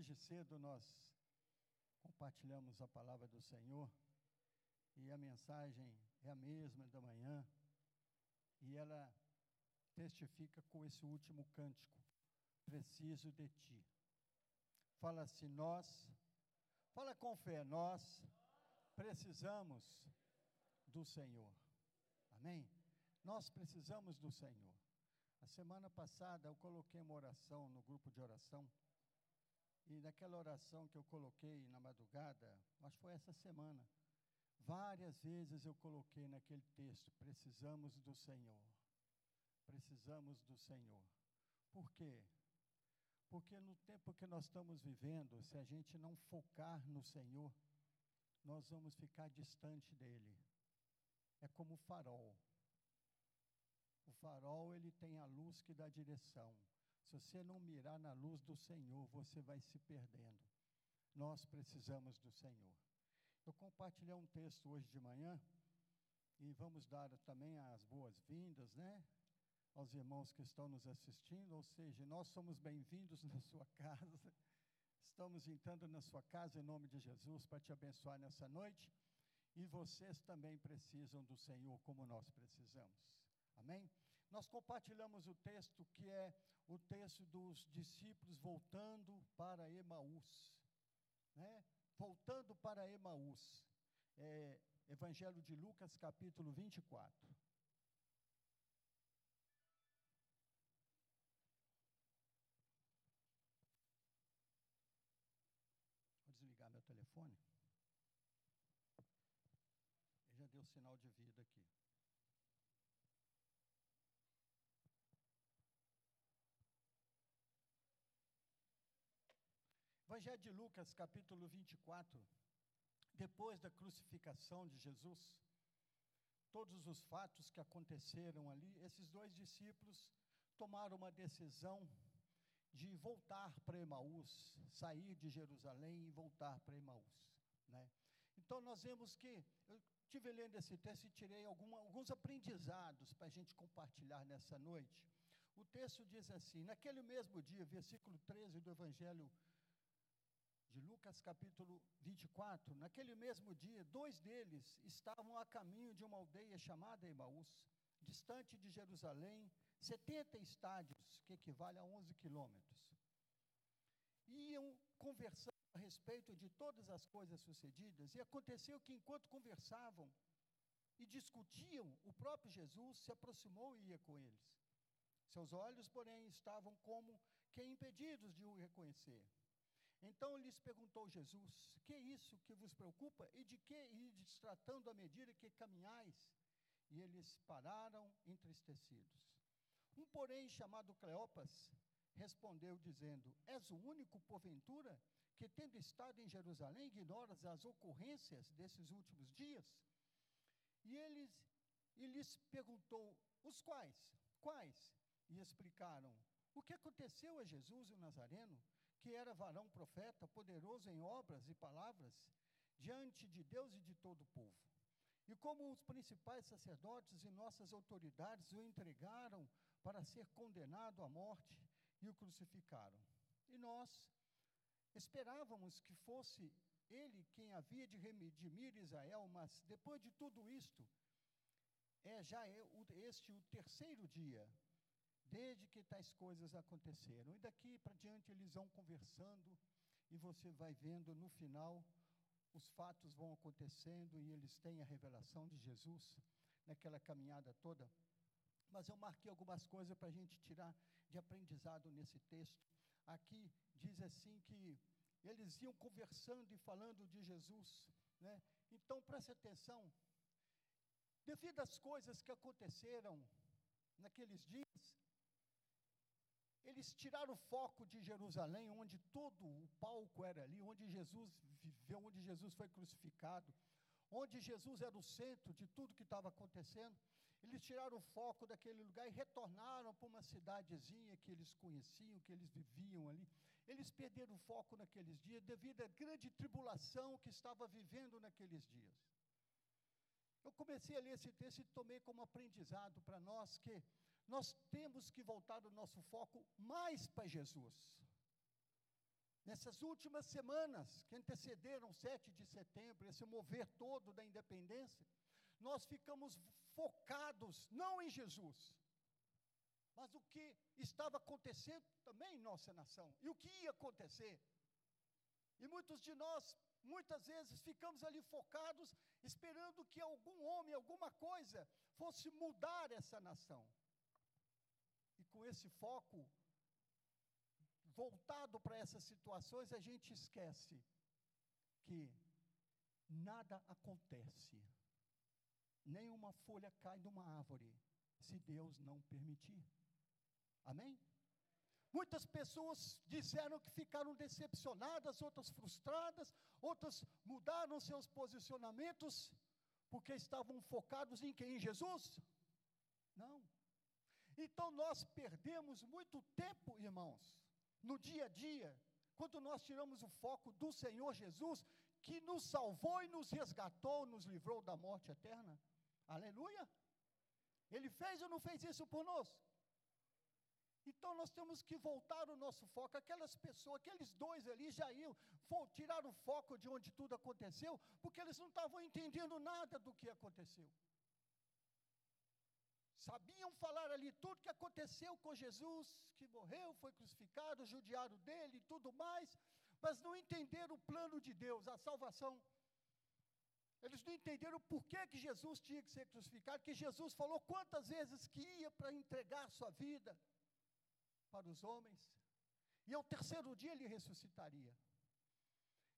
Hoje cedo nós compartilhamos a palavra do Senhor e a mensagem é a mesma da manhã e ela testifica com esse último cântico: Preciso de ti. Fala assim, nós, fala com fé, nós precisamos do Senhor. Amém? Nós precisamos do Senhor. A semana passada eu coloquei uma oração no grupo de oração e naquela oração que eu coloquei na madrugada, que foi essa semana, várias vezes eu coloquei naquele texto: precisamos do Senhor. Precisamos do Senhor. Por quê? Porque no tempo que nós estamos vivendo, se a gente não focar no Senhor, nós vamos ficar distante dele. É como o farol. O farol ele tem a luz que dá direção. Se você não mirar na luz do Senhor, você vai se perdendo. Nós precisamos do Senhor. Eu compartilhei um texto hoje de manhã e vamos dar também as boas-vindas, né? Aos irmãos que estão nos assistindo, ou seja, nós somos bem-vindos na sua casa. Estamos entrando na sua casa em nome de Jesus para te abençoar nessa noite. E vocês também precisam do Senhor como nós precisamos. Amém? Nós compartilhamos o texto que é o texto dos discípulos voltando para Emaús. Né? Voltando para Emaús. É, Evangelho de Lucas, capítulo 24. Vou desligar meu telefone. Ele já deu sinal de vida aqui. Evangelho de Lucas, capítulo 24. Depois da crucificação de Jesus, todos os fatos que aconteceram ali, esses dois discípulos tomaram uma decisão de voltar para Emaús, sair de Jerusalém e voltar para Emaús. Né? Então nós vemos que, eu estive lendo esse texto e tirei alguma, alguns aprendizados para a gente compartilhar nessa noite. O texto diz assim: naquele mesmo dia, versículo 13 do Evangelho Lucas capítulo 24, naquele mesmo dia, dois deles estavam a caminho de uma aldeia chamada Emaús, distante de Jerusalém, 70 estádios, que equivale a 11 quilômetros. Iam conversando a respeito de todas as coisas sucedidas, e aconteceu que enquanto conversavam e discutiam, o próprio Jesus se aproximou e ia com eles. Seus olhos, porém, estavam como que impedidos de o reconhecer. Então lhes perguntou Jesus: Que é isso que vos preocupa e de que ides tratando à medida que caminhais? E eles pararam entristecidos. Um, porém, chamado Cleopas, respondeu dizendo: És o único, porventura, que tendo estado em Jerusalém, ignoras as ocorrências desses últimos dias? E eles e lhes perguntou: Os quais? Quais? E explicaram: O que aconteceu a Jesus o Nazareno? Que era varão profeta, poderoso em obras e palavras, diante de Deus e de todo o povo. E como os principais sacerdotes e nossas autoridades o entregaram para ser condenado à morte e o crucificaram. E nós esperávamos que fosse ele quem havia de redimir Israel, mas depois de tudo isto, é já é este o terceiro dia desde que tais coisas aconteceram. E daqui para diante eles vão conversando e você vai vendo no final os fatos vão acontecendo e eles têm a revelação de Jesus naquela caminhada toda. Mas eu marquei algumas coisas para a gente tirar de aprendizado nesse texto. Aqui diz assim que eles iam conversando e falando de Jesus. Né? Então preste atenção. Devido às coisas que aconteceram naqueles dias, eles tiraram o foco de Jerusalém, onde todo o palco era ali, onde Jesus viveu, onde Jesus foi crucificado, onde Jesus era o centro de tudo que estava acontecendo. Eles tiraram o foco daquele lugar e retornaram para uma cidadezinha que eles conheciam, que eles viviam ali. Eles perderam o foco naqueles dias devido à grande tribulação que estava vivendo naqueles dias. Eu comecei a ler esse texto e tomei como aprendizado para nós que nós temos que voltar o nosso foco mais para Jesus. nessas últimas semanas que antecederam 7 de setembro, esse mover todo da independência, nós ficamos focados não em Jesus, mas o que estava acontecendo também em nossa nação e o que ia acontecer. E muitos de nós, muitas vezes, ficamos ali focados, esperando que algum homem, alguma coisa, fosse mudar essa nação. Com esse foco voltado para essas situações, a gente esquece que nada acontece, nenhuma folha cai de uma árvore, se Deus não permitir. Amém? Muitas pessoas disseram que ficaram decepcionadas, outras frustradas, outras mudaram seus posicionamentos, porque estavam focados em quem? Em Jesus? Não. Então nós perdemos muito tempo, irmãos, no dia a dia, quando nós tiramos o foco do Senhor Jesus, que nos salvou e nos resgatou, nos livrou da morte eterna. Aleluia! Ele fez ou não fez isso por nós? Então nós temos que voltar o nosso foco. Aquelas pessoas, aqueles dois ali já iam tirar o foco de onde tudo aconteceu, porque eles não estavam entendendo nada do que aconteceu. Sabiam falar ali tudo que aconteceu com Jesus, que morreu, foi crucificado, judiaram dele e tudo mais, mas não entenderam o plano de Deus, a salvação. Eles não entenderam por que, que Jesus tinha que ser crucificado, que Jesus falou quantas vezes que ia para entregar sua vida para os homens, e ao terceiro dia ele ressuscitaria.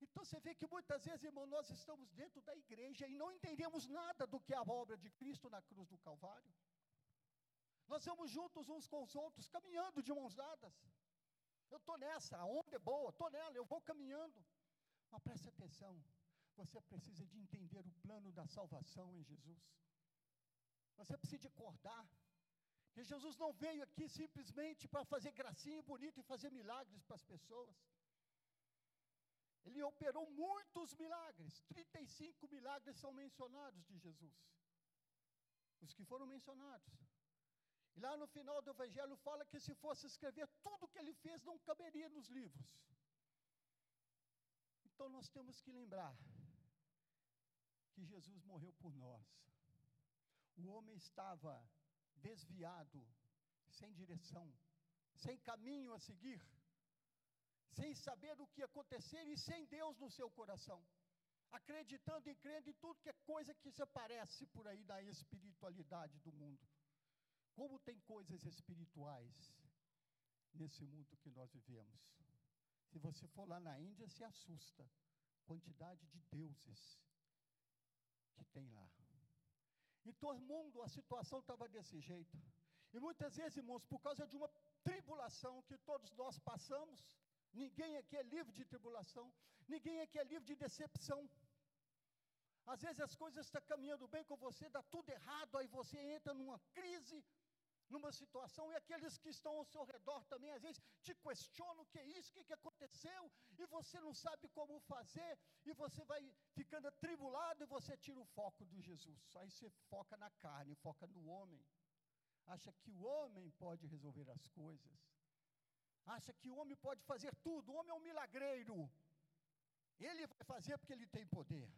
Então você vê que muitas vezes, irmão, nós estamos dentro da igreja e não entendemos nada do que é a obra de Cristo na cruz do Calvário. Nós vamos juntos uns com os outros, caminhando de mãos dadas. Eu estou nessa, a onda é boa, estou nela, eu vou caminhando. Mas preste atenção, você precisa de entender o plano da salvação em Jesus. Você precisa de acordar que Jesus não veio aqui simplesmente para fazer gracinha bonita e fazer milagres para as pessoas. Ele operou muitos milagres, 35 milagres são mencionados de Jesus. Os que foram mencionados. E lá no final do Evangelho fala que se fosse escrever tudo o que ele fez, não caberia nos livros. Então nós temos que lembrar que Jesus morreu por nós. O homem estava desviado, sem direção, sem caminho a seguir, sem saber o que ia acontecer e sem Deus no seu coração, acreditando e crendo em tudo que é coisa que se aparece por aí da espiritualidade do mundo. Como tem coisas espirituais nesse mundo que nós vivemos. Se você for lá na Índia, se assusta. Quantidade de deuses que tem lá. Em todo mundo a situação estava desse jeito. E muitas vezes, irmãos, por causa de uma tribulação que todos nós passamos, ninguém aqui é livre de tribulação, ninguém aqui é livre de decepção. Às vezes as coisas estão caminhando bem com você, dá tudo errado, aí você entra numa crise, numa situação, e aqueles que estão ao seu redor também, às vezes, te questionam o que é isso, o que, que aconteceu, e você não sabe como fazer, e você vai ficando atribulado, e você tira o foco do Jesus. Aí você foca na carne, foca no homem. Acha que o homem pode resolver as coisas. Acha que o homem pode fazer tudo. O homem é um milagreiro. Ele vai fazer porque ele tem poder.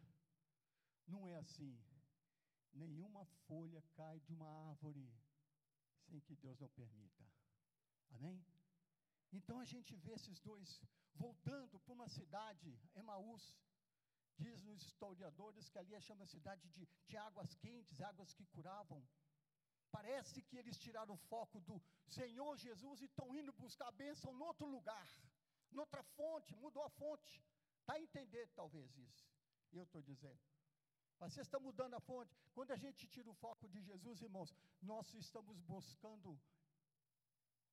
Não é assim. Nenhuma folha cai de uma árvore sem que Deus não permita. Amém? Então a gente vê esses dois voltando para uma cidade, Emaús. Diz nos historiadores que ali é chama cidade de, de águas quentes, águas que curavam. Parece que eles tiraram o foco do Senhor Jesus e estão indo buscar a bênção em outro lugar, noutra fonte, mudou a fonte. Está a entender talvez isso. Eu estou dizendo. Você está mudando a fonte. Quando a gente tira o foco de Jesus, irmãos, nós estamos buscando,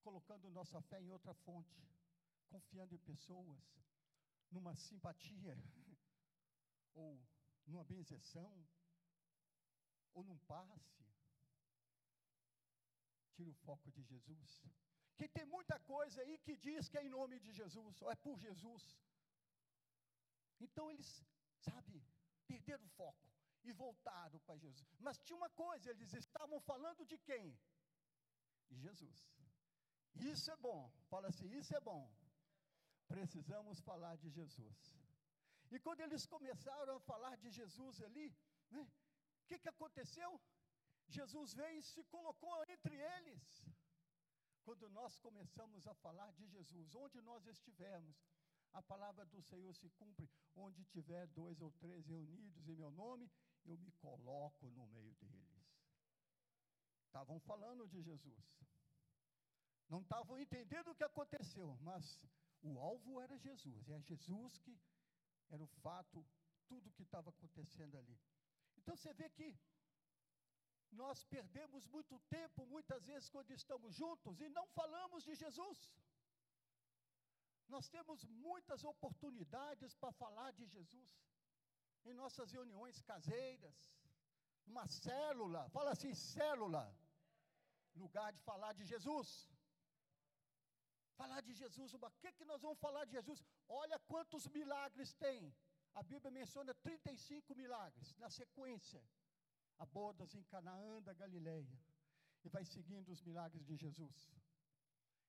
colocando nossa fé em outra fonte, confiando em pessoas, numa simpatia, ou numa benzeção, ou num passe. Tira o foco de Jesus. Que tem muita coisa aí que diz que é em nome de Jesus, ou é por Jesus. Então eles, sabe, perderam o foco e voltaram para Jesus. Mas tinha uma coisa, eles estavam falando de quem? De Jesus. Isso é bom. Fala assim, isso é bom. precisamos falar de Jesus. E quando eles começaram a falar de Jesus ali, o né, que, que aconteceu? Jesus veio e se colocou entre eles. Quando nós começamos a falar de Jesus, onde nós estivermos, a palavra do Senhor se cumpre. Onde tiver dois ou três reunidos em meu nome, eu me coloco no meio deles. Estavam falando de Jesus. Não estavam entendendo o que aconteceu, mas o alvo era Jesus. É Jesus que era o fato, tudo que estava acontecendo ali. Então você vê que nós perdemos muito tempo, muitas vezes, quando estamos juntos e não falamos de Jesus. Nós temos muitas oportunidades para falar de Jesus em nossas reuniões caseiras, uma célula, fala assim, célula, lugar de falar de Jesus. Falar de Jesus, o que, que nós vamos falar de Jesus? Olha quantos milagres tem. A Bíblia menciona 35 milagres na sequência. A bodas em Canaã da Galileia. E vai seguindo os milagres de Jesus.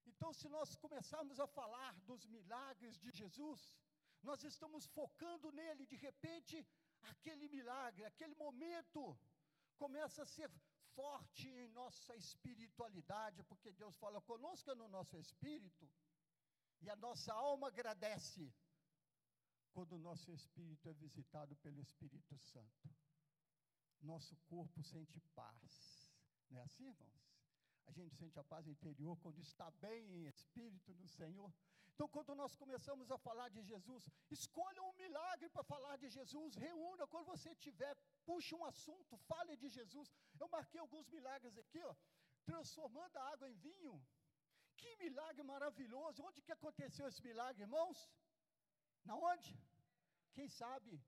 Então, se nós começarmos a falar dos milagres de Jesus, nós estamos focando nele, de repente, aquele milagre, aquele momento começa a ser forte em nossa espiritualidade, porque Deus fala conosco no nosso espírito, e a nossa alma agradece quando o nosso espírito é visitado pelo Espírito Santo. Nosso corpo sente paz. Não é assim, irmãos? A gente sente a paz interior quando está bem em espírito no Senhor. Então, quando nós começamos a falar de Jesus, escolha um milagre para falar de Jesus, reúna, quando você tiver, puxe um assunto, fale de Jesus. Eu marquei alguns milagres aqui, ó, transformando a água em vinho. Que milagre maravilhoso! Onde que aconteceu esse milagre, irmãos? Na onde? Quem sabe?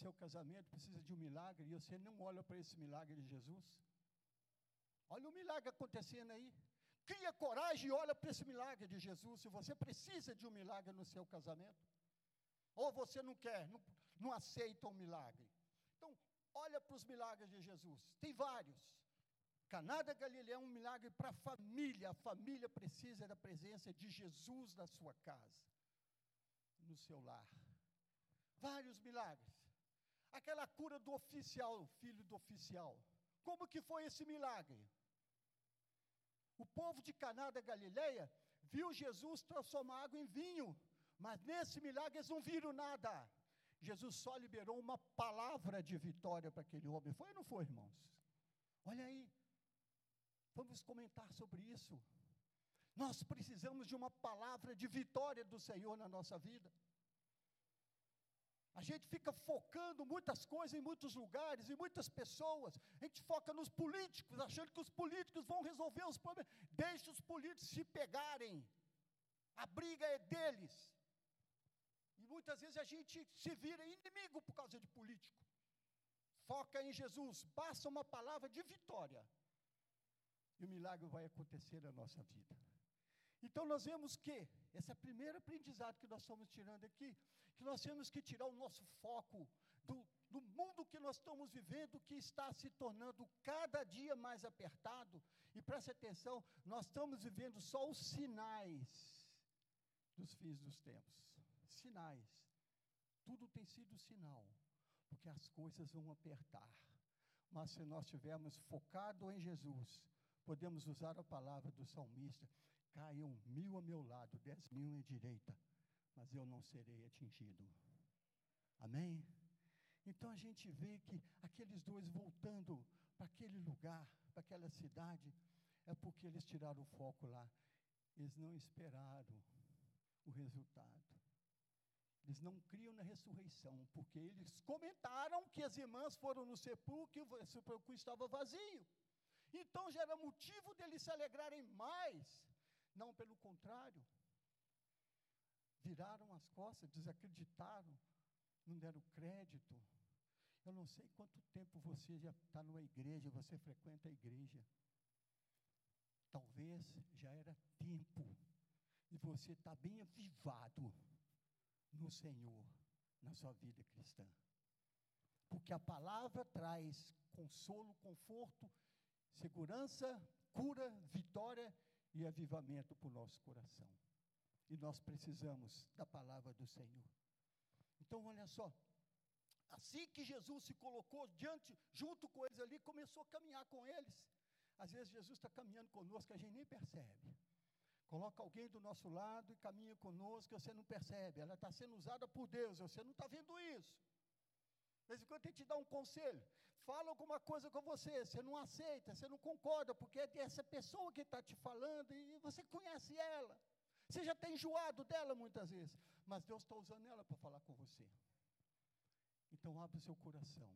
Seu casamento precisa de um milagre e você não olha para esse milagre de Jesus? Olha o milagre acontecendo aí. Cria coragem e olha para esse milagre de Jesus. Se você precisa de um milagre no seu casamento, ou você não quer, não, não aceita um milagre. Então, olha para os milagres de Jesus. Tem vários. Caná da Galileia é um milagre para a família. A família precisa da presença de Jesus na sua casa, no seu lar. Vários milagres. Aquela cura do oficial, filho do oficial. Como que foi esse milagre? O povo de Caná da Galileia viu Jesus transformar água em vinho, mas nesse milagre eles não viram nada. Jesus só liberou uma palavra de vitória para aquele homem. Foi ou não foi, irmãos? Olha aí. Vamos comentar sobre isso. Nós precisamos de uma palavra de vitória do Senhor na nossa vida. A gente fica focando muitas coisas em muitos lugares, em muitas pessoas. A gente foca nos políticos, achando que os políticos vão resolver os problemas. Deixe os políticos se pegarem. A briga é deles. E muitas vezes a gente se vira inimigo por causa de político. Foca em Jesus, basta uma palavra de vitória. E o milagre vai acontecer na nossa vida. Então nós vemos que, esse é o primeiro aprendizado que nós estamos tirando aqui, que nós temos que tirar o nosso foco do, do mundo que nós estamos vivendo, que está se tornando cada dia mais apertado. E preste atenção, nós estamos vivendo só os sinais dos fins dos tempos. Sinais. Tudo tem sido sinal, porque as coisas vão apertar. Mas se nós estivermos focado em Jesus, podemos usar a palavra do salmista: caiam mil a meu lado, dez mil à direita, mas eu não serei atingido. Amém? Então a gente vê que aqueles dois voltando para aquele lugar, para aquela cidade, é porque eles tiraram o foco lá. Eles não esperaram o resultado. Eles não criam na ressurreição, porque eles comentaram que as irmãs foram no sepulcro e o sepulcro estava vazio. Então já era motivo deles se alegrarem mais. Não, pelo contrário, viraram as costas, desacreditaram, não deram crédito. Eu não sei quanto tempo você já está numa igreja, você frequenta a igreja. Talvez já era tempo e você está bem avivado no Senhor, na sua vida cristã. Porque a palavra traz consolo, conforto, segurança, cura, vitória e avivamento para o nosso coração. E nós precisamos da palavra do Senhor. Então, olha só. Assim que Jesus se colocou diante, junto com eles ali, começou a caminhar com eles. Às vezes Jesus está caminhando conosco, a gente nem percebe. Coloca alguém do nosso lado e caminha conosco, você não percebe. Ela está sendo usada por Deus, você não está vendo isso. De vez em quando que te dar um conselho. Fala alguma coisa com você, você não aceita, você não concorda, porque é essa pessoa que está te falando e você conhece ela. Você já tem enjoado dela muitas vezes, mas Deus está usando ela para falar com você. Então abre o seu coração.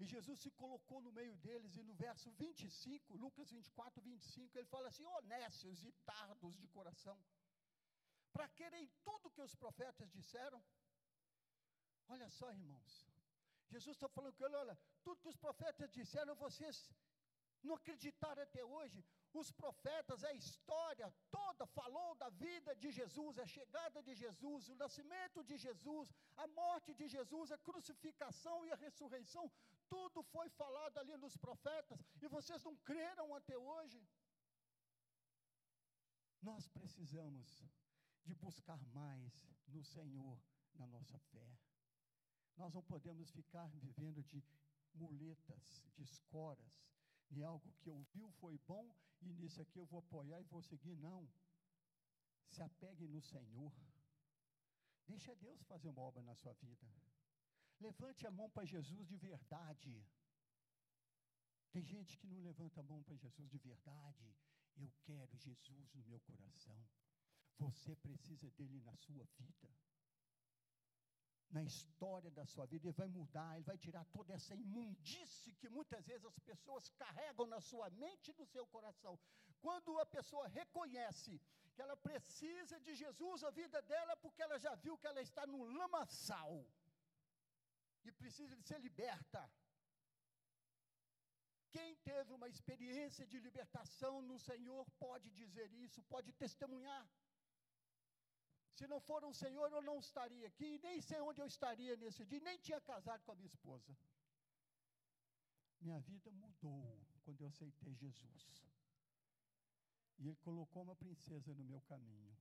E Jesus se colocou no meio deles, e no verso 25, Lucas 24, 25, ele fala assim: honestos e tardos de coração, para querem tudo que os profetas disseram. Olha só, irmãos, Jesus está falando com ele: olha, tudo que os profetas disseram, vocês não acreditaram até hoje. Os profetas, a história toda falou da vida de Jesus, a chegada de Jesus, o nascimento de Jesus, a morte de Jesus, a crucificação e a ressurreição. Tudo foi falado ali nos profetas e vocês não creram até hoje. Nós precisamos de buscar mais no Senhor na nossa fé. Nós não podemos ficar vivendo de muletas, de escoras, de algo que ouviu foi bom e nisso aqui eu vou apoiar e vou seguir. Não. Se apegue no Senhor. Deixa Deus fazer uma obra na sua vida. Levante a mão para Jesus de verdade. Tem gente que não levanta a mão para Jesus de verdade. Eu quero Jesus no meu coração. Você precisa dele na sua vida na história da sua vida, Ele vai mudar, Ele vai tirar toda essa imundície que muitas vezes as pessoas carregam na sua mente e no seu coração. Quando a pessoa reconhece que ela precisa de Jesus, a vida dela, porque ela já viu que ela está no lamaçal e precisa de ser liberta. Quem teve uma experiência de libertação no Senhor pode dizer isso, pode testemunhar. Se não for o Senhor, eu não estaria aqui, nem sei onde eu estaria nesse dia, nem tinha casado com a minha esposa. Minha vida mudou quando eu aceitei Jesus. E Ele colocou uma princesa no meu caminho.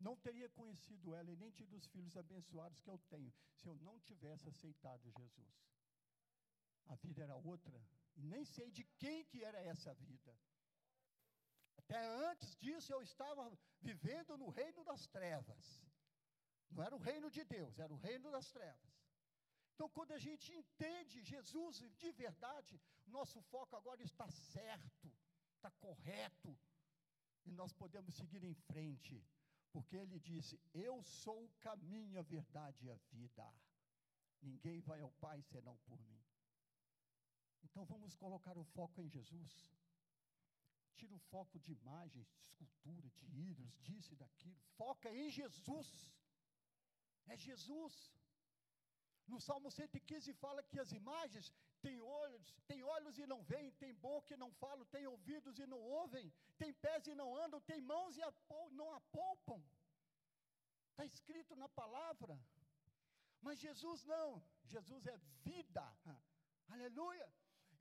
Não teria conhecido ela e nem tido os filhos abençoados que eu tenho, se eu não tivesse aceitado Jesus. A vida era outra, e nem sei de quem que era essa vida. Até antes disso eu estava vivendo no reino das trevas. Não era o reino de Deus, era o reino das trevas. Então, quando a gente entende Jesus de verdade, nosso foco agora está certo, está correto, e nós podemos seguir em frente, porque Ele disse: Eu sou o caminho, a verdade e a vida. Ninguém vai ao Pai senão por mim. Então, vamos colocar o foco em Jesus. Tira o foco de imagens, de escultura, de ídolos, disso e daquilo. Foca em Jesus. É Jesus. No Salmo 115 fala que as imagens têm olhos, têm olhos e não veem, têm boca e não falam, têm ouvidos e não ouvem, têm pés e não andam, têm mãos e não apalpam. Está escrito na palavra. Mas Jesus não. Jesus é vida. Aleluia.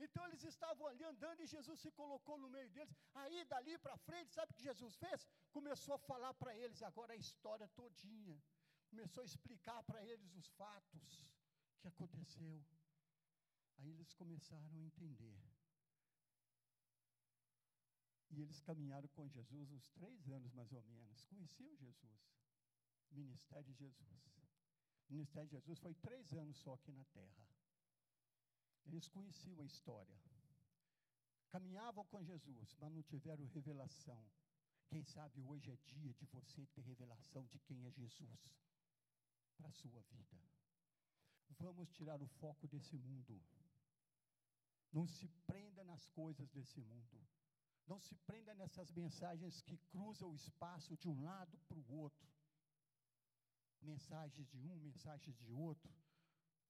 Então eles estavam ali andando e Jesus se colocou no meio deles. Aí dali para frente, sabe o que Jesus fez? Começou a falar para eles agora a história todinha. Começou a explicar para eles os fatos que aconteceu. Aí eles começaram a entender. E eles caminharam com Jesus uns três anos mais ou menos. Conheciam Jesus. Ministério de Jesus. O ministério de Jesus foi três anos só aqui na terra. Eles conheciam a história. Caminhavam com Jesus, mas não tiveram revelação. Quem sabe hoje é dia de você ter revelação de quem é Jesus para a sua vida. Vamos tirar o foco desse mundo. Não se prenda nas coisas desse mundo. Não se prenda nessas mensagens que cruzam o espaço de um lado para o outro. Mensagens de um, mensagens de outro.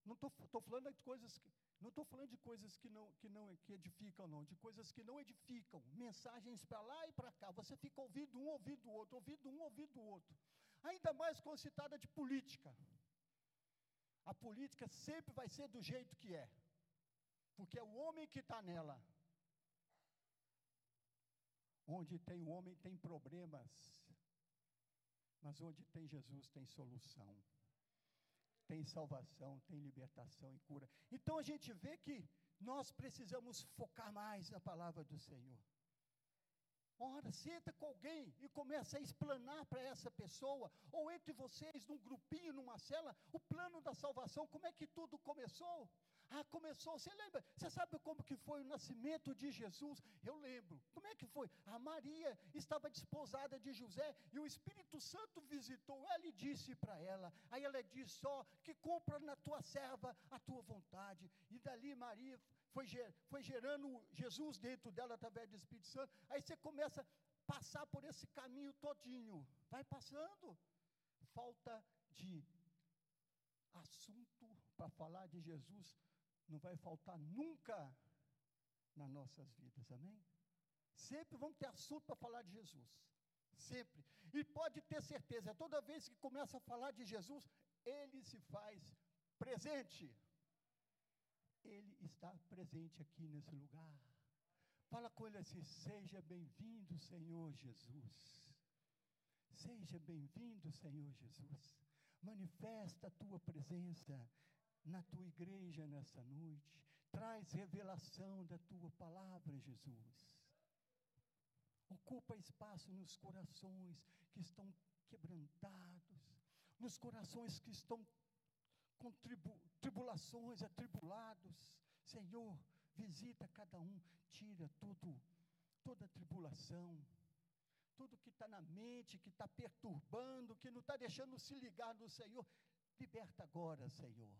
Não estou falando de coisas que, não estou falando de coisas que não, que não que edificam, não, de coisas que não edificam, mensagens para lá e para cá. Você fica ouvindo um, ouvindo o outro, ouvindo um, ouvindo o outro. Ainda mais quando se de política. A política sempre vai ser do jeito que é, porque é o homem que está nela. Onde tem o homem, tem problemas. Mas onde tem Jesus tem solução, tem salvação, tem libertação e cura. Então a gente vê que nós precisamos focar mais na palavra do Senhor. Ora, senta com alguém e começa a explanar para essa pessoa, ou entre vocês, num grupinho, numa cela, o plano da salvação, como é que tudo começou? Ah, começou, você lembra? Você sabe como que foi o nascimento de Jesus? Eu lembro. Como é que foi? A Maria estava desposada de José e o Espírito Santo visitou ela e disse para ela. Aí ela disse: "Ó, que compra na tua serva a tua vontade". E dali Maria foi, foi gerando Jesus dentro dela através do Espírito Santo. Aí você começa a passar por esse caminho todinho. Vai passando. Falta de assunto para falar de Jesus não vai faltar nunca nas nossas vidas, amém? Sempre vamos ter assunto para falar de Jesus, sempre. E pode ter certeza, toda vez que começa a falar de Jesus, ele se faz presente. Ele está presente aqui nesse lugar. Fala com ele assim: seja bem-vindo, Senhor Jesus. Seja bem-vindo, Senhor Jesus. Manifesta a tua presença na tua igreja nessa noite. Traz revelação da tua palavra, Jesus. Ocupa espaço nos corações que estão quebrantados, nos corações que estão com tribu, tribulações, atribulados. Senhor, visita cada um, tira tudo, toda tribulação, tudo que está na mente, que está perturbando, que não está deixando se ligar no Senhor. Liberta agora, Senhor.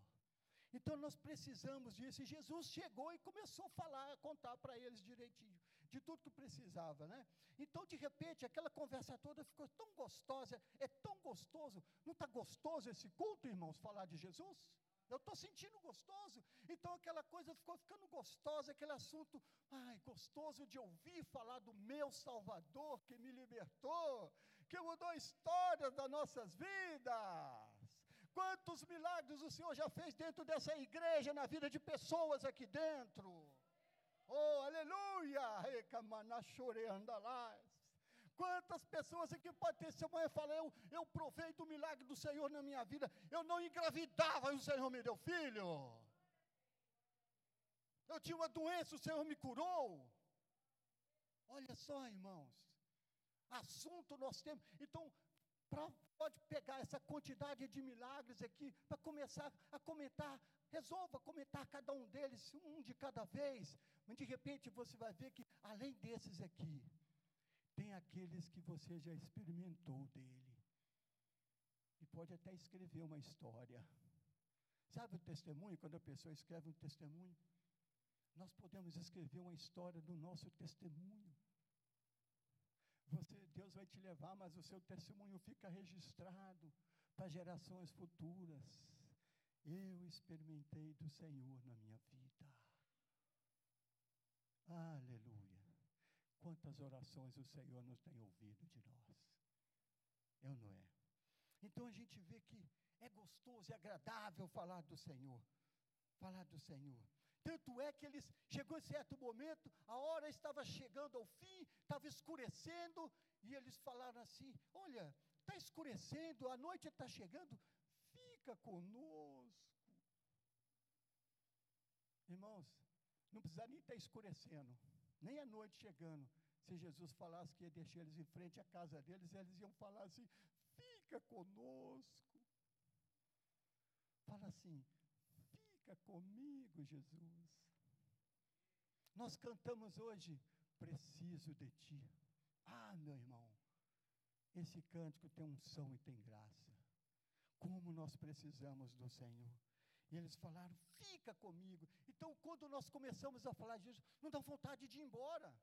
Então nós precisamos disso. E Jesus chegou e começou a falar, a contar para eles direitinho, de tudo que precisava, né? Então, de repente, aquela conversa toda ficou tão gostosa, é tão gostoso. Não está gostoso esse culto, irmãos, falar de Jesus? Eu estou sentindo gostoso. Então aquela coisa ficou ficando gostosa, aquele assunto, ai, gostoso de ouvir falar do meu Salvador que me libertou, que mudou a história das nossas vidas. Quantos milagres o Senhor já fez dentro dessa igreja, na vida de pessoas aqui dentro. Oh, aleluia! Quantas pessoas aqui pode ter seu mãe fala, eu, eu provei do milagre do Senhor na minha vida. Eu não engravidava e o Senhor me deu filho. Eu tinha uma doença, o Senhor me curou. Olha só, irmãos. Assunto nós temos. Então, pra, pode pegar essa quantidade de milagres aqui para começar a comentar. Resolva comentar cada um deles, um de cada vez. Mas de repente você vai ver que, além desses aqui, tem aqueles que você já experimentou dele. E pode até escrever uma história. Sabe o testemunho? Quando a pessoa escreve um testemunho, nós podemos escrever uma história do nosso testemunho. Você, Deus vai te levar, mas o seu testemunho fica registrado para gerações futuras. Eu experimentei do Senhor na minha vida. Aleluia. Quantas orações o Senhor nos tem ouvido de nós. Eu é não é? Então a gente vê que é gostoso e agradável falar do Senhor. Falar do Senhor. Tanto é que eles, chegou em certo momento, a hora estava chegando ao fim, estava escurecendo, e eles falaram assim: Olha, está escurecendo, a noite está chegando, fica conosco. Irmãos, não precisa nem estar tá escurecendo, nem a noite chegando. Se Jesus falasse que ia deixar eles em frente à casa deles, eles iam falar assim: fica conosco. Fala assim, Fica comigo, Jesus. Nós cantamos hoje, preciso de ti. Ah, meu irmão, esse cântico tem unção e tem graça. Como nós precisamos do Senhor. E eles falaram, fica comigo. Então, quando nós começamos a falar disso, não dá vontade de ir embora.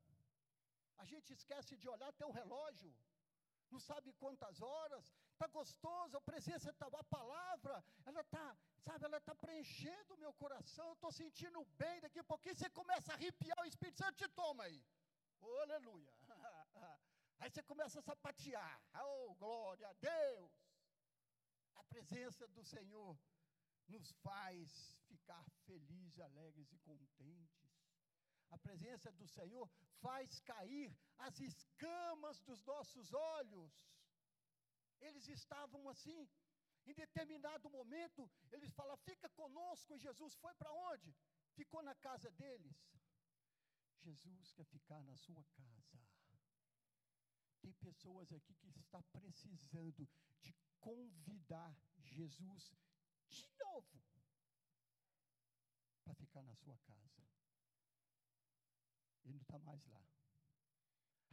A gente esquece de olhar até o relógio não sabe quantas horas, está gostoso, a presença está, a palavra, ela está, sabe, ela está preenchendo o meu coração, eu estou sentindo bem, daqui a pouquinho você começa a arrepiar, o Espírito Santo te toma aí, oh, aleluia, aí você começa a sapatear, oh, glória a Deus, a presença do Senhor nos faz ficar felizes, alegres e contentes, a presença do Senhor faz cair as escamas dos nossos olhos. Eles estavam assim. Em determinado momento, eles falam: Fica conosco. E Jesus foi para onde? Ficou na casa deles. Jesus quer ficar na sua casa. Tem pessoas aqui que está precisando de convidar Jesus de novo para ficar na sua casa. Ele não está mais lá.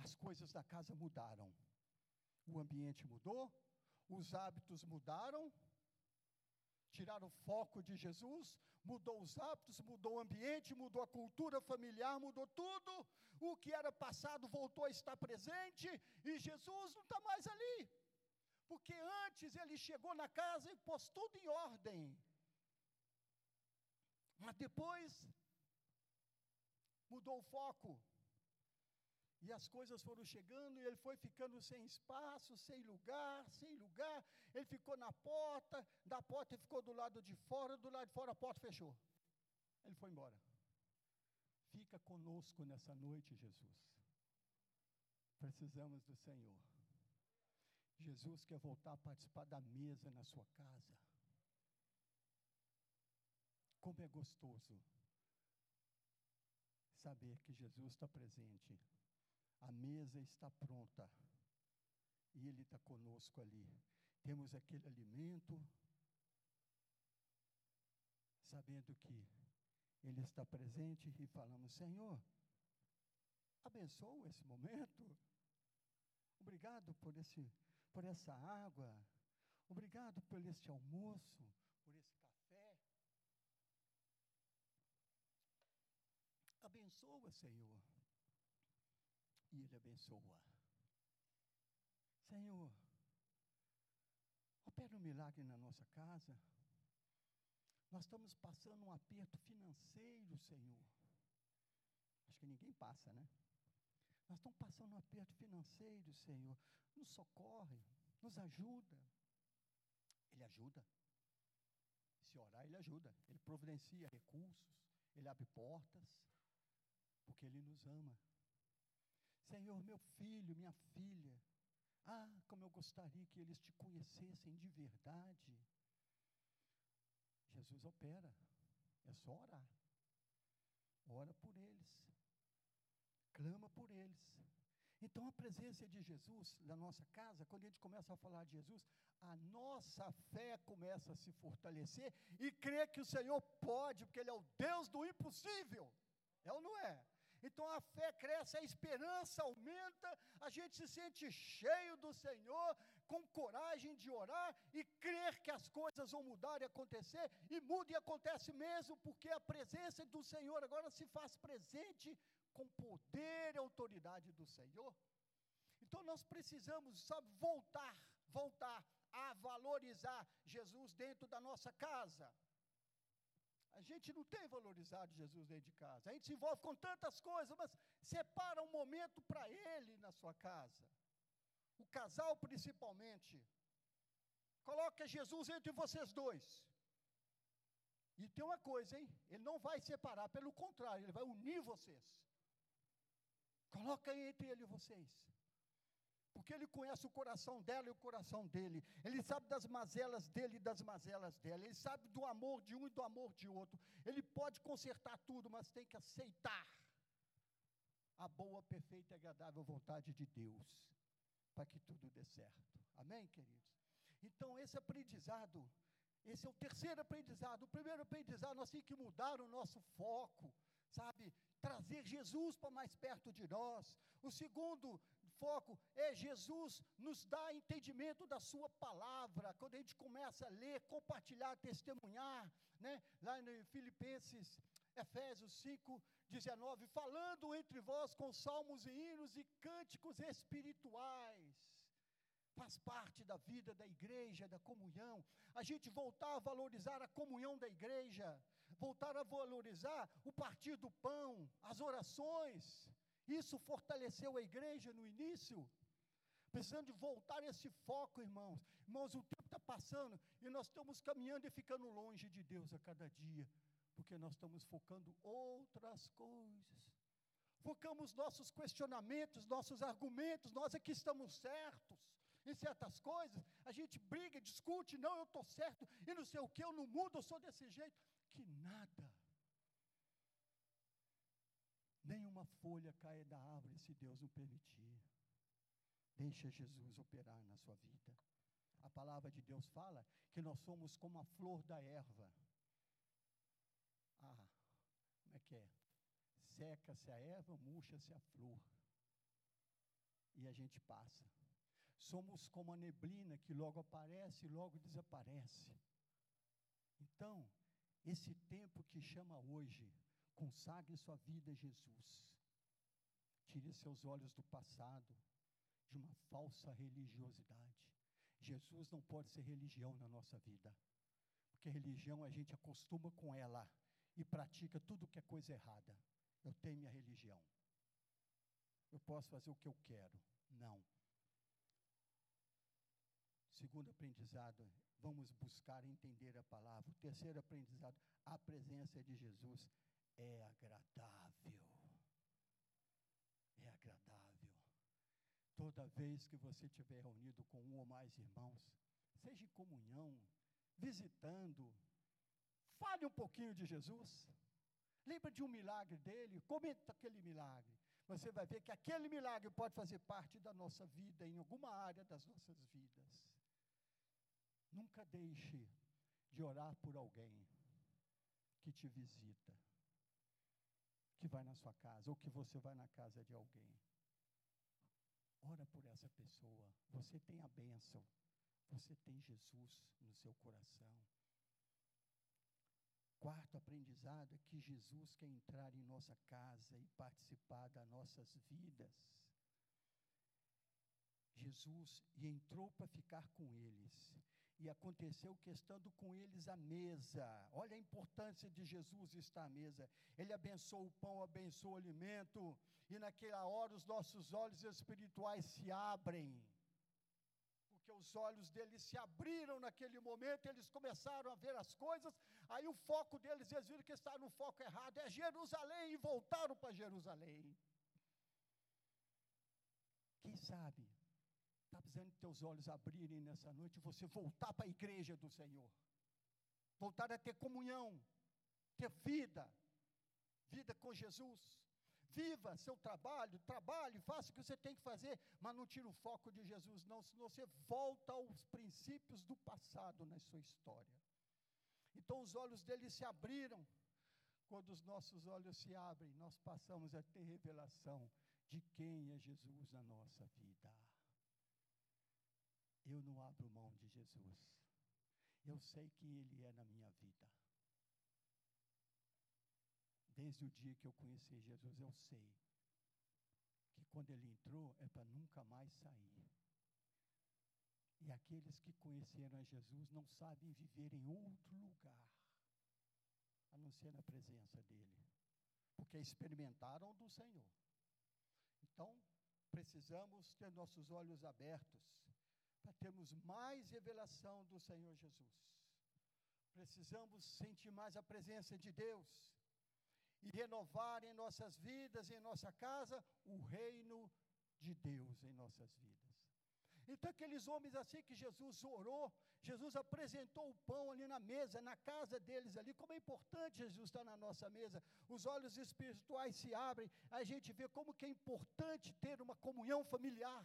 As coisas da casa mudaram. O ambiente mudou, os hábitos mudaram, tiraram o foco de Jesus, mudou os hábitos, mudou o ambiente, mudou a cultura familiar, mudou tudo. O que era passado voltou a estar presente e Jesus não está mais ali. Porque antes ele chegou na casa e pôs tudo em ordem. Mas depois mudou o foco. E as coisas foram chegando e ele foi ficando sem espaço, sem lugar, sem lugar. Ele ficou na porta, da porta ele ficou do lado de fora, do lado de fora a porta fechou. Ele foi embora. Fica conosco nessa noite, Jesus. Precisamos do Senhor. Jesus quer voltar a participar da mesa na sua casa. Como é gostoso saber que Jesus está presente a mesa está pronta e Ele está conosco ali. Temos aquele alimento, sabendo que Ele está presente e falamos: Senhor, abençoa esse momento. Obrigado por, esse, por essa água. Obrigado por este almoço, por esse café. Abençoa, Senhor e Ele abençoa. Senhor, opera um milagre na nossa casa. Nós estamos passando um aperto financeiro, Senhor. Acho que ninguém passa, né? Nós estamos passando um aperto financeiro, Senhor. Nos socorre, nos ajuda. Ele ajuda. Se orar, Ele ajuda. Ele providencia recursos, Ele abre portas, porque Ele nos ama. Senhor, meu filho, minha filha, ah, como eu gostaria que eles te conhecessem de verdade. Jesus opera, é só orar. Ora por eles, clama por eles. Então, a presença de Jesus na nossa casa, quando a gente começa a falar de Jesus, a nossa fé começa a se fortalecer e crer que o Senhor pode, porque Ele é o Deus do impossível. É ou não é? Então a fé cresce, a esperança aumenta, a gente se sente cheio do Senhor, com coragem de orar e crer que as coisas vão mudar e acontecer, e muda e acontece mesmo, porque a presença do Senhor agora se faz presente com poder e autoridade do Senhor. Então nós precisamos, sabe, voltar, voltar a valorizar Jesus dentro da nossa casa. A gente não tem valorizado Jesus dentro de casa. A gente se envolve com tantas coisas, mas separa um momento para Ele na sua casa. O casal, principalmente. Coloca Jesus entre vocês dois. E tem uma coisa, hein? Ele não vai separar, pelo contrário, ele vai unir vocês. Coloca entre ele e vocês porque ele conhece o coração dela e o coração dele. Ele sabe das mazelas dele e das mazelas dela. Ele sabe do amor de um e do amor de outro. Ele pode consertar tudo, mas tem que aceitar a boa, perfeita e agradável vontade de Deus para que tudo dê certo. Amém, queridos? Então, esse aprendizado, esse é o terceiro aprendizado. O primeiro aprendizado, nós temos que mudar o nosso foco, sabe? Trazer Jesus para mais perto de nós. O segundo foco é Jesus nos dá entendimento da sua palavra. Quando a gente começa a ler, compartilhar, testemunhar, né? Lá em Filipenses, Efésios 5, 19, falando entre vós com salmos e hinos e cânticos espirituais. Faz parte da vida da igreja, da comunhão. A gente voltar a valorizar a comunhão da igreja, voltar a valorizar o partir do pão, as orações, isso fortaleceu a igreja no início. Precisando de voltar esse foco, irmãos. Irmãos, o tempo está passando e nós estamos caminhando e ficando longe de Deus a cada dia, porque nós estamos focando outras coisas. Focamos nossos questionamentos, nossos argumentos, nós é que estamos certos. em certas coisas, a gente briga, discute, não, eu estou certo, e não sei o que, eu não mudo, eu sou desse jeito. Que nada. Nenhuma folha caia da árvore se Deus não permitir. Deixa Jesus operar na sua vida. A palavra de Deus fala que nós somos como a flor da erva. Ah, como é que é? Seca-se a erva, murcha-se a flor. E a gente passa. Somos como a neblina que logo aparece e logo desaparece. Então, esse tempo que chama hoje, consagre sua vida a Jesus. Tire seus olhos do passado, de uma falsa religiosidade. Jesus não pode ser religião na nossa vida. Porque religião a gente acostuma com ela e pratica tudo que é coisa errada. Eu tenho minha religião. Eu posso fazer o que eu quero. Não. Segundo aprendizado, vamos buscar entender a palavra. Terceiro aprendizado, a presença de Jesus é agradável. É agradável. Toda vez que você estiver reunido com um ou mais irmãos, seja em comunhão, visitando, fale um pouquinho de Jesus. Lembra de um milagre dele? Comenta aquele milagre. Você vai ver que aquele milagre pode fazer parte da nossa vida, em alguma área das nossas vidas. Nunca deixe de orar por alguém que te visita, que vai na sua casa, ou que você vai na casa de alguém. Ora por essa pessoa. Você tem a bênção. Você tem Jesus no seu coração. Quarto aprendizado é que Jesus quer entrar em nossa casa e participar das nossas vidas. Jesus e entrou para ficar com eles. E aconteceu que estando com eles à mesa. Olha a importância de Jesus estar à mesa. Ele abençoou o pão, abençoou o alimento, e naquela hora os nossos olhos espirituais se abrem porque os olhos deles se abriram naquele momento, eles começaram a ver as coisas, aí o foco deles, eles viram que estavam no foco errado, é Jerusalém, e voltaram para Jerusalém. Quem sabe, está precisando de teus olhos abrirem nessa noite, e você voltar para a igreja do Senhor, voltar a ter comunhão, ter vida, vida com Jesus. Viva seu trabalho, trabalhe, faça o que você tem que fazer, mas não tire o foco de Jesus, não, senão você volta aos princípios do passado na sua história. Então os olhos dele se abriram. Quando os nossos olhos se abrem, nós passamos a ter revelação de quem é Jesus na nossa vida. Eu não abro mão de Jesus. Eu sei quem Ele é na minha vida. Desde o dia que eu conheci Jesus, eu sei que quando ele entrou é para nunca mais sair. E aqueles que conheceram a Jesus não sabem viver em outro lugar, a não ser na presença dele, porque experimentaram do Senhor. Então, precisamos ter nossos olhos abertos para termos mais revelação do Senhor Jesus. Precisamos sentir mais a presença de Deus e renovar em nossas vidas, em nossa casa, o reino de Deus em nossas vidas. Então, aqueles homens assim que Jesus orou, Jesus apresentou o pão ali na mesa, na casa deles ali. Como é importante Jesus estar na nossa mesa. Os olhos espirituais se abrem, a gente vê como que é importante ter uma comunhão familiar.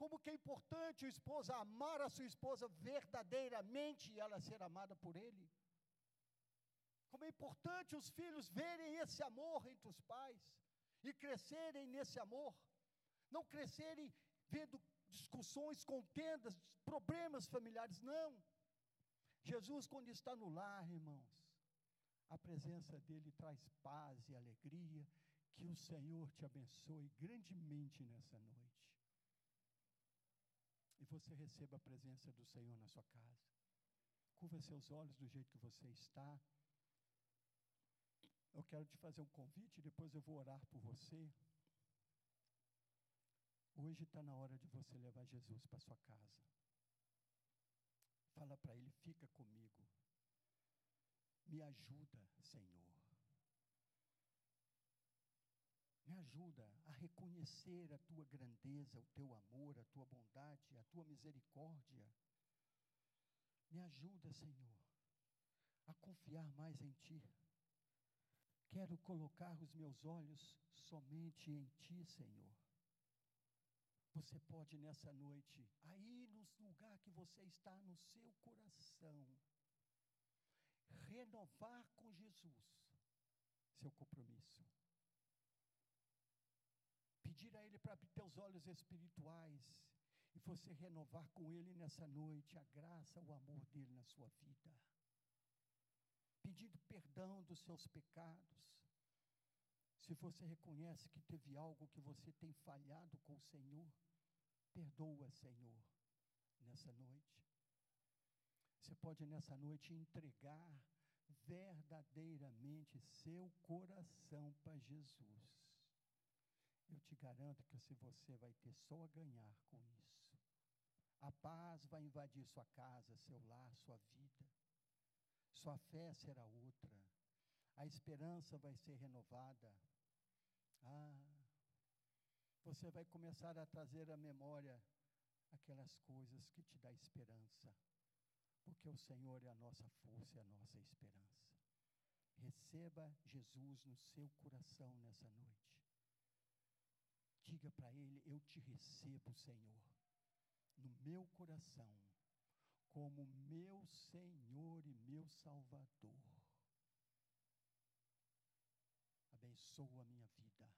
Como que é importante o esposo amar a sua esposa verdadeiramente e ela ser amada por ele. Como é importante os filhos verem esse amor entre os pais e crescerem nesse amor, não crescerem vendo discussões, contendas, problemas familiares, não. Jesus, quando está no lar, irmãos, a presença dele traz paz e alegria. Que o Senhor te abençoe grandemente nessa noite. E você receba a presença do Senhor na sua casa. Curva seus olhos do jeito que você está. Eu quero te fazer um convite, depois eu vou orar por você. Hoje está na hora de você levar Jesus para sua casa. Fala para ele, fica comigo. Me ajuda, Senhor. Me ajuda a reconhecer a tua grandeza, o teu amor, a tua bondade, a tua misericórdia. Me ajuda, Senhor, a confiar mais em Ti. Quero colocar os meus olhos somente em Ti, Senhor. Você pode nessa noite, aí no lugar que você está, no seu coração, renovar com Jesus seu compromisso. Pedir a Ele para abrir teus olhos espirituais e você renovar com Ele nessa noite a graça, o amor dele na sua vida. Pedindo perdão dos seus pecados. Se você reconhece que teve algo que você tem falhado com o Senhor, perdoa, Senhor, nessa noite. Você pode nessa noite entregar verdadeiramente seu coração para Jesus. Eu te garanto que se você vai ter só a ganhar com isso. A paz vai invadir sua casa, seu lar, sua vida. Sua fé será outra. A esperança vai ser renovada. Ah, você vai começar a trazer à memória aquelas coisas que te dá esperança. Porque o Senhor é a nossa força e a nossa esperança. Receba Jesus no seu coração nessa noite. Diga para Ele: Eu te recebo, Senhor, no meu coração, como meu Senhor e meu Salvador. Abençoa a minha vida.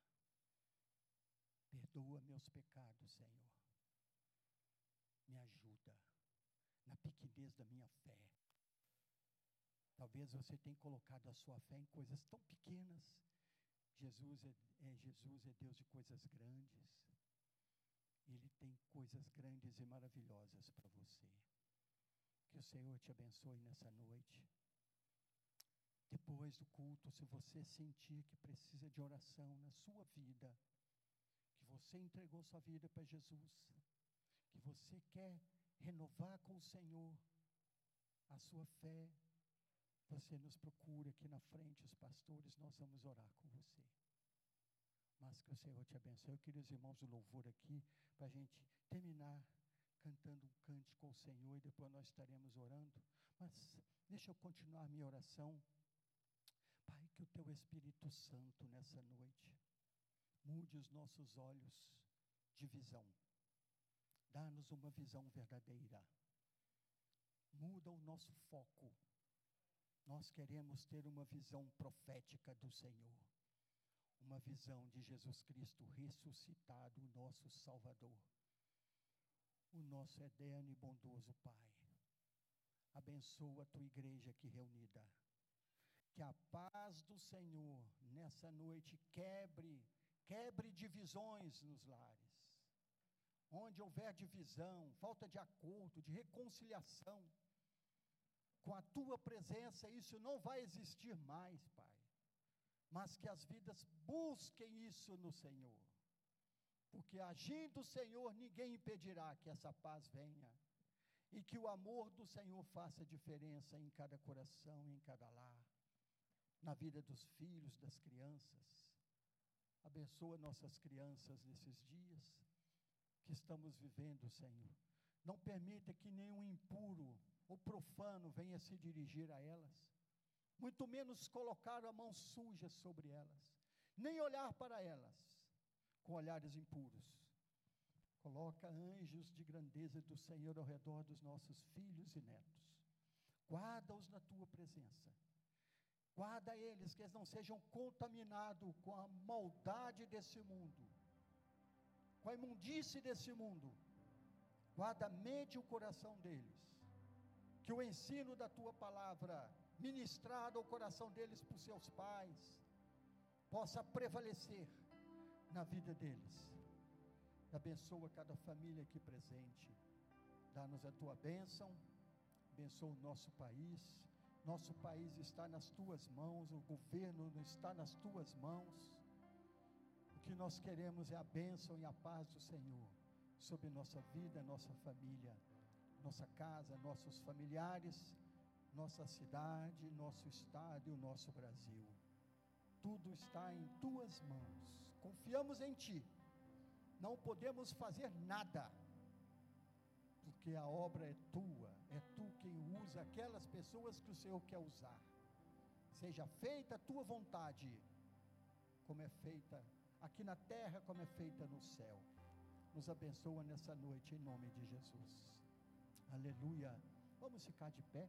Perdoa meus pecados, Senhor. Me ajuda na pequenez da minha fé. Talvez você tenha colocado a sua fé em coisas tão pequenas. Jesus é, é Jesus é Deus de coisas grandes. Ele tem coisas grandes e maravilhosas para você. Que o Senhor te abençoe nessa noite. Depois do culto, se você sentir que precisa de oração na sua vida, que você entregou sua vida para Jesus, que você quer renovar com o Senhor a sua fé, você nos procura aqui na frente, os pastores, nós vamos orar com você. Mas que o Senhor te abençoe. Eu queria os irmãos do louvor aqui, para a gente terminar cantando um cântico ao Senhor e depois nós estaremos orando. Mas deixa eu continuar minha oração. Pai, que o teu Espírito Santo nessa noite mude os nossos olhos de visão. Dá-nos uma visão verdadeira. Muda o nosso foco. Nós queremos ter uma visão profética do Senhor. Uma visão de Jesus Cristo ressuscitado, o nosso Salvador. O nosso eterno e bondoso Pai. Abençoa a tua igreja aqui reunida. Que a paz do Senhor nessa noite quebre, quebre divisões nos lares onde houver divisão, falta de acordo, de reconciliação, com a tua presença isso não vai existir mais, Pai. Mas que as vidas busquem isso no Senhor. Porque agindo o Senhor, ninguém impedirá que essa paz venha. E que o amor do Senhor faça diferença em cada coração, em cada lar, na vida dos filhos, das crianças. Abençoa nossas crianças nesses dias que estamos vivendo, Senhor. Não permita que nenhum impuro ou profano venha se dirigir a elas, muito menos colocar a mão suja sobre elas, nem olhar para elas com olhares impuros. Coloca anjos de grandeza do Senhor ao redor dos nossos filhos e netos. Guarda-os na tua presença. Guarda eles, que eles não sejam contaminados com a maldade desse mundo com a imundície desse mundo. Guarda a mente e o coração deles. Que o ensino da tua palavra, ministrado ao coração deles por seus pais, possa prevalecer na vida deles. Abençoa cada família aqui presente. Dá-nos a tua bênção. Abençoa o nosso país. Nosso país está nas tuas mãos, o governo está nas tuas mãos que nós queremos é a bênção e a paz do Senhor sobre nossa vida, nossa família, nossa casa, nossos familiares, nossa cidade, nosso estado e o nosso Brasil. Tudo está em tuas mãos. confiamos em Ti, não podemos fazer nada, porque a obra é tua, é tu quem usa aquelas pessoas que o Senhor quer usar. Seja feita a tua vontade, como é feita aqui na terra, como é feita no céu. Nos abençoa nessa noite, em nome de Jesus. Aleluia. Vamos ficar de pé.